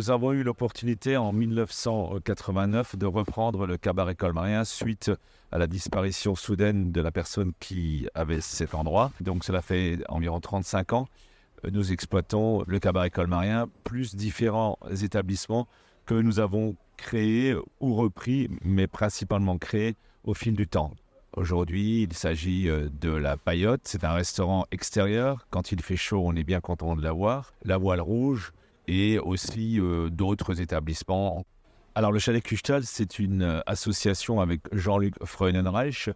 nous avons eu l'opportunité en 1989 de reprendre le cabaret colmarien suite à la disparition soudaine de la personne qui avait cet endroit. Donc cela fait environ 35 ans. Nous exploitons le cabaret colmarien, plus différents établissements que nous avons créés ou repris, mais principalement créés au fil du temps. Aujourd'hui, il s'agit euh, de la Paillotte. C'est un restaurant extérieur. Quand il fait chaud, on est bien content de l'avoir. La Voile Rouge et aussi euh, d'autres établissements. Alors, le Chalet Kuchtal, c'est une euh, association avec Jean-Luc Freudenreich.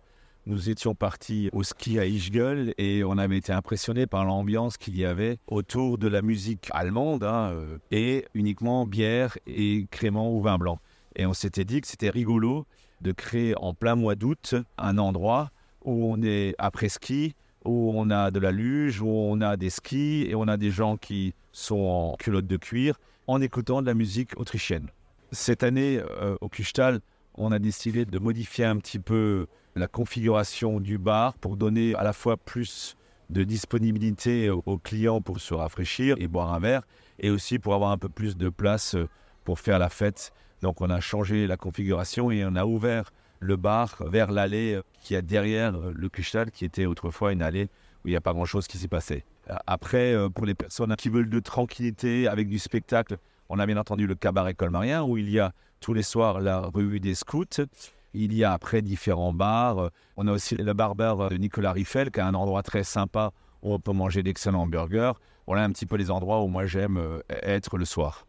Nous étions partis au ski à Ischgl et on avait été impressionnés par l'ambiance qu'il y avait autour de la musique allemande hein, et uniquement bière et crément ou vin blanc. Et on s'était dit que c'était rigolo de créer en plein mois d'août un endroit où on est après ski, où on a de la luge, où on a des skis et on a des gens qui sont en culotte de cuir en écoutant de la musique autrichienne. Cette année, euh, au Kuchtal, on a décidé de modifier un petit peu la configuration du bar pour donner à la fois plus de disponibilité aux clients pour se rafraîchir et boire un verre, et aussi pour avoir un peu plus de place euh, pour faire la fête donc on a changé la configuration et on a ouvert le bar vers l'allée qui est derrière le Kuchtal, qui était autrefois une allée où il n'y a pas grand-chose qui s'est passé. Après, euh, pour les personnes qui veulent de tranquillité avec du spectacle, on a bien entendu le cabaret colmarien où il y a tous les soirs la revue des scouts. Il y a après différents bars. On a aussi le barbeur de Nicolas Riffel, qui est un endroit très sympa où on peut manger d'excellents burgers. Voilà un petit peu les endroits où moi j'aime euh, être le soir.